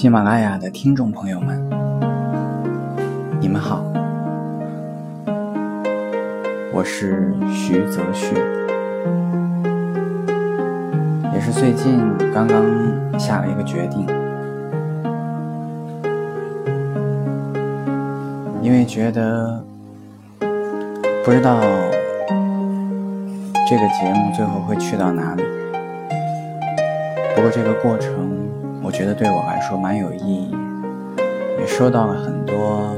喜马拉雅的听众朋友们，你们好，我是徐泽旭，也是最近刚刚下了一个决定，因为觉得不知道这个节目最后会去到哪里，不过这个过程。我觉得对我来说蛮有意义，也收到了很多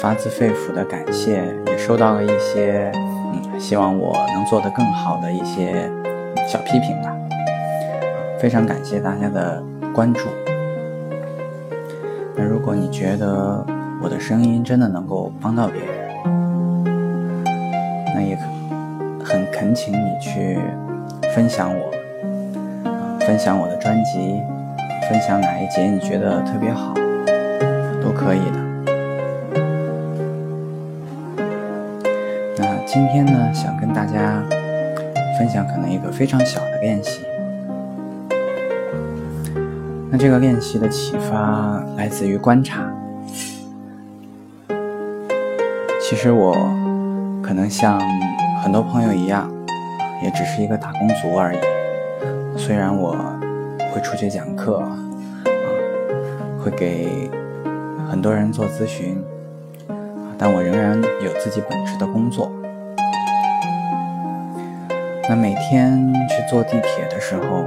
发自肺腑的感谢，也收到了一些嗯希望我能做得更好的一些小批评吧。非常感谢大家的关注。那如果你觉得我的声音真的能够帮到别人，那也很恳请你去分享我。分享我的专辑，分享哪一节你觉得特别好，都可以的。那今天呢，想跟大家分享可能一个非常小的练习。那这个练习的启发来自于观察。其实我可能像很多朋友一样，也只是一个打工族而已。虽然我会出去讲课，啊，会给很多人做咨询，但我仍然有自己本职的工作。那每天去坐地铁的时候，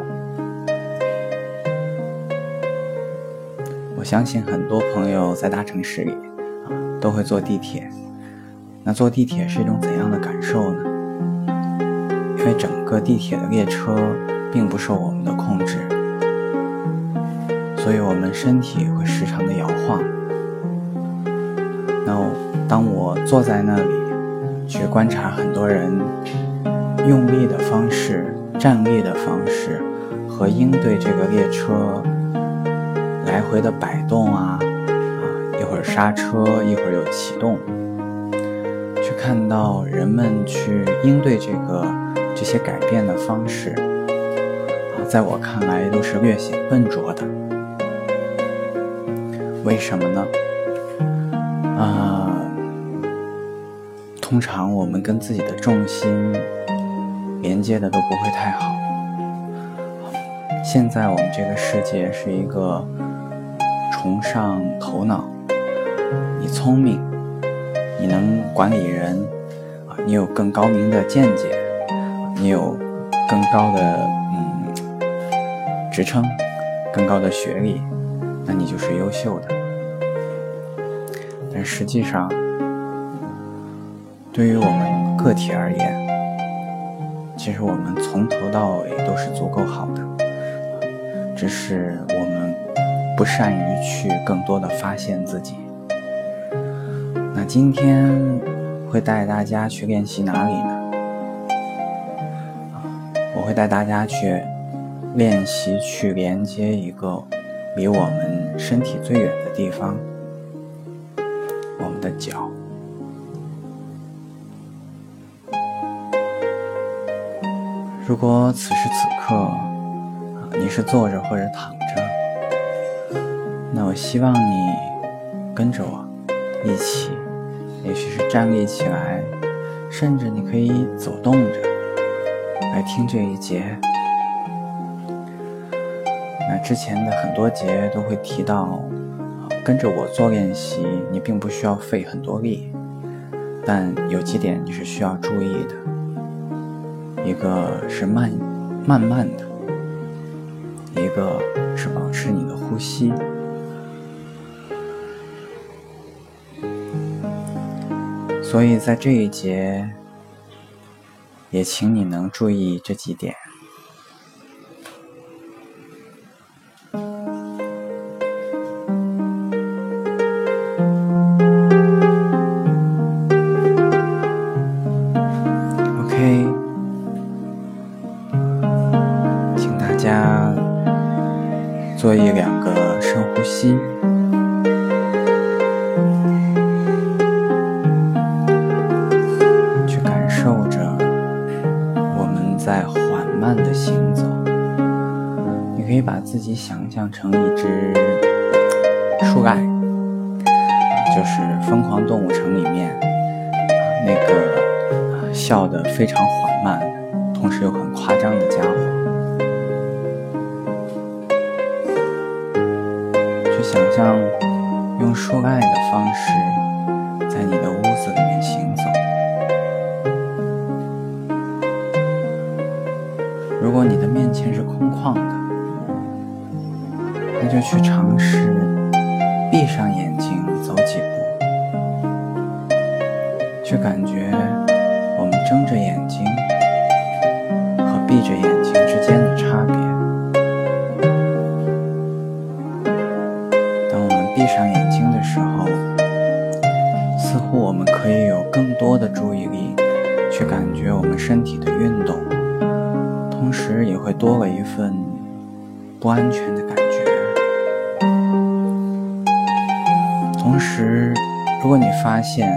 我相信很多朋友在大城市里啊都会坐地铁。那坐地铁是一种怎样的感受呢？因为整个地铁的列车。并不受我们的控制，所以我们身体会时常的摇晃。那当我坐在那里去观察很多人用力的方式、站立的方式和应对这个列车来回的摆动啊啊，一会儿刹车，一会儿又启动，去看到人们去应对这个这些改变的方式。在我看来都是略显笨拙的，为什么呢？啊，通常我们跟自己的重心连接的都不会太好。现在我们这个世界是一个崇尚头脑，你聪明，你能管理人，啊，你有更高明的见解，你有更高的。职称更高的学历，那你就是优秀的。但实际上，对于我们个体而言，其实我们从头到尾都是足够好的，只是我们不善于去更多的发现自己。那今天会带大家去练习哪里呢？我会带大家去。练习去连接一个离我们身体最远的地方，我们的脚。如果此时此刻你是坐着或者躺着，那我希望你跟着我一起，也许是站立起来，甚至你可以走动着来听这一节。那之前的很多节都会提到，跟着我做练习，你并不需要费很多力，但有几点你是需要注意的。一个是慢，慢慢的；一个是保持你的呼吸。所以在这一节，也请你能注意这几点。慢的行走。你可以把自己想象成一只树懒，就是《疯狂动物城》里面那个笑得非常缓慢，同时又很夸张的家伙。去想象用树爱的方式，面前是空旷的，那就去尝试闭上眼睛走几步，去感觉我们睁着眼睛和闭着眼睛之间的差别。当我们闭上眼睛的时候，似乎我们可以有更多的注意力去感觉我们身体的运动，时也会多了一份不安全的感觉。同时，如果你发现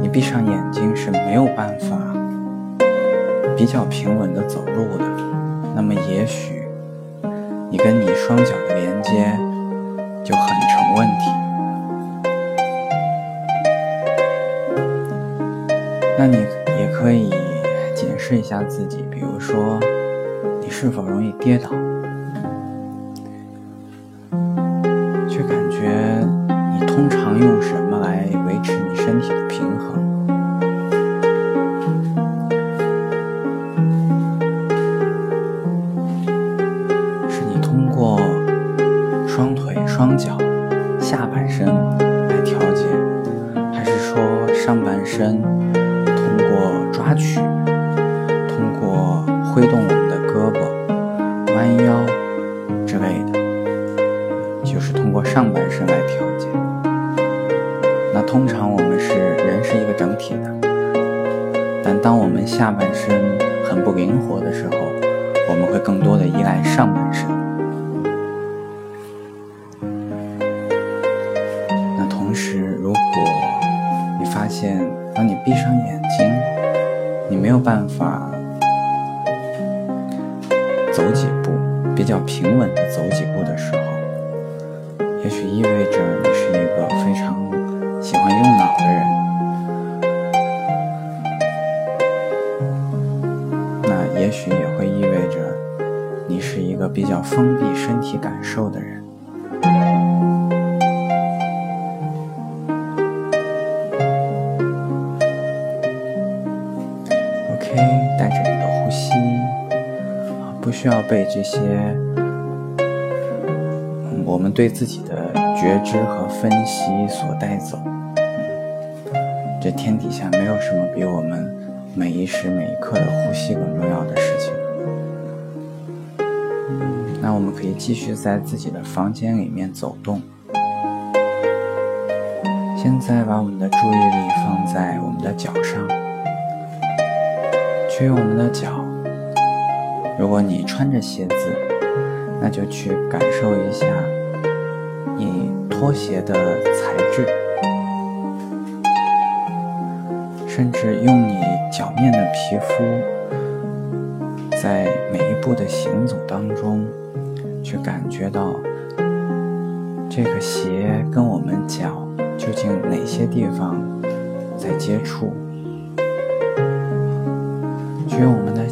你闭上眼睛是没有办法比较平稳的走路的，那么也许你跟你双脚的连接就很成问题。那你也可以检视一下自己，比如说你是否容易跌倒。却感觉你通常用什么来维持你身体的平衡？通常我们是人是一个整体的，但当我们下半身很不灵活的时候，我们会更多的依赖上半身。那同时，如果你发现当你闭上眼睛，你没有办法走几步比较平稳的走几步的时候，也许意味着你是一个非常。喜欢用脑的人，那也许也会意味着你是一个比较封闭身体感受的人。OK，带着你的呼吸，不需要被这些我们对自己的觉知和分析所带走。这天底下没有什么比我们每一时每一刻的呼吸更重要的事情。那我们可以继续在自己的房间里面走动。现在把我们的注意力放在我们的脚上，去用我们的脚。如果你穿着鞋子，那就去感受一下你拖鞋的材甚至用你脚面的皮肤，在每一步的行走当中，去感觉到这个鞋跟我们脚究竟哪些地方在接触，去用我们的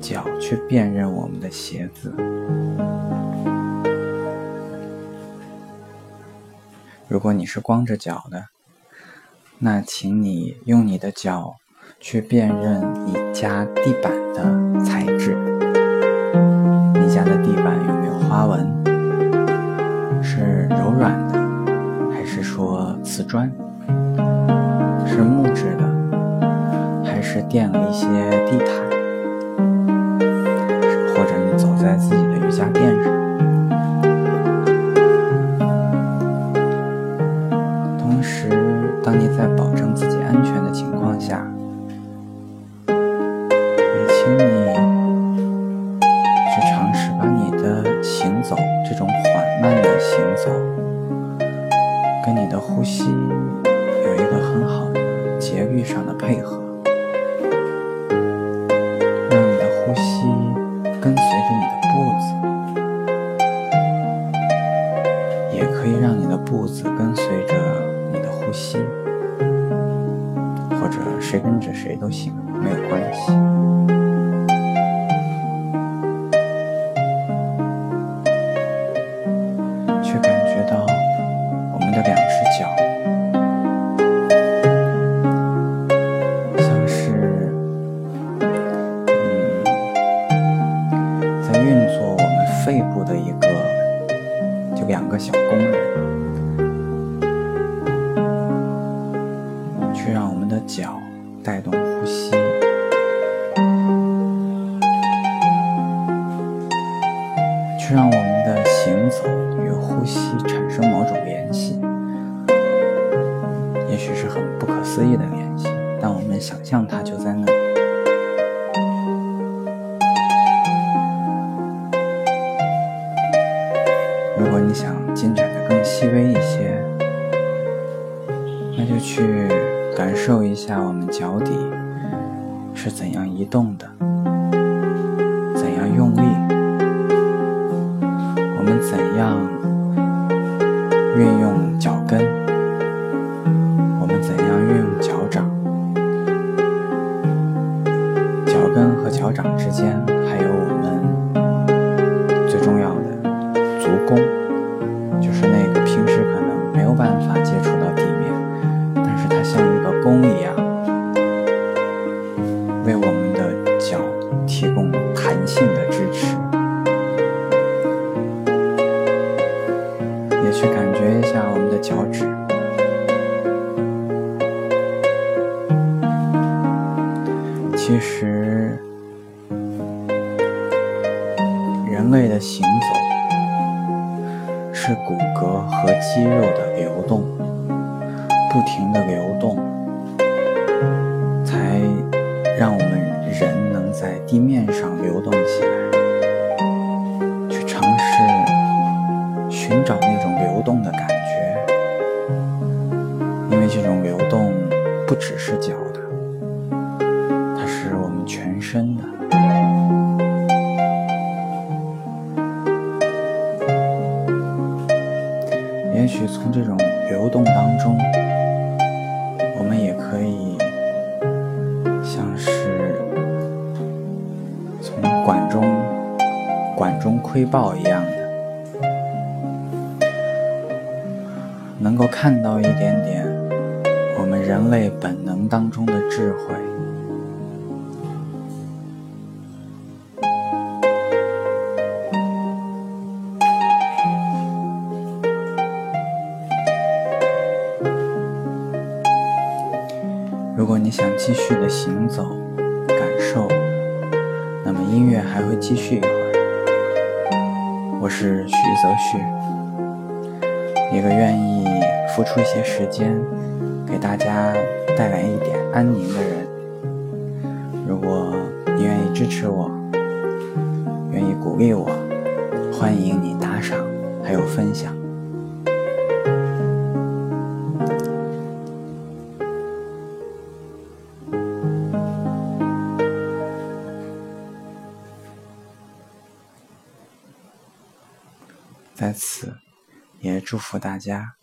脚去辨认我们的鞋子。如果你是光着脚的。那，请你用你的脚去辨认你家地板的材质。你家的地板有没有花纹？是柔软的，还是说瓷砖？是木质的，还是垫了一些地毯？或者你走在自己的瑜伽垫上？跟你的呼吸有一个很好的节律上的配合，让你的呼吸的两只脚，像是嗯，在运作我们肺部的一个，就两个小工人。去让我们的脚带动呼吸，去让我们的行走呼吸产生某种联系。也许是很不可思议的联系，但我们想象它就在那里。如果你想进展的更细微一些，那就去。感受一下我们脚底是怎样移动的，怎样用力，我们怎样运用脚跟，我们怎样运用脚掌，脚跟和脚掌之间还有我们最重要的足弓，就是那个平时可能没有办法接触到地面，但是它像一个。弓一样，肌肉的流动，不停的流动。才让我们人能在地面上流动起来，去尝试寻找那种流动的感觉，因为这种流动不只是脚也许从这种流动当中，我们也可以像是从。管中管中窥豹一样的，能够看到一点点我们人类本能当中的智慧。继续的行走，感受。那么音乐还会继续一会儿。我是徐泽旭，一个愿意付出一些时间，给大家带来一点安宁的人。如果你愿意支持我，愿意鼓励我，欢迎你打赏，还有分享。祝福大家。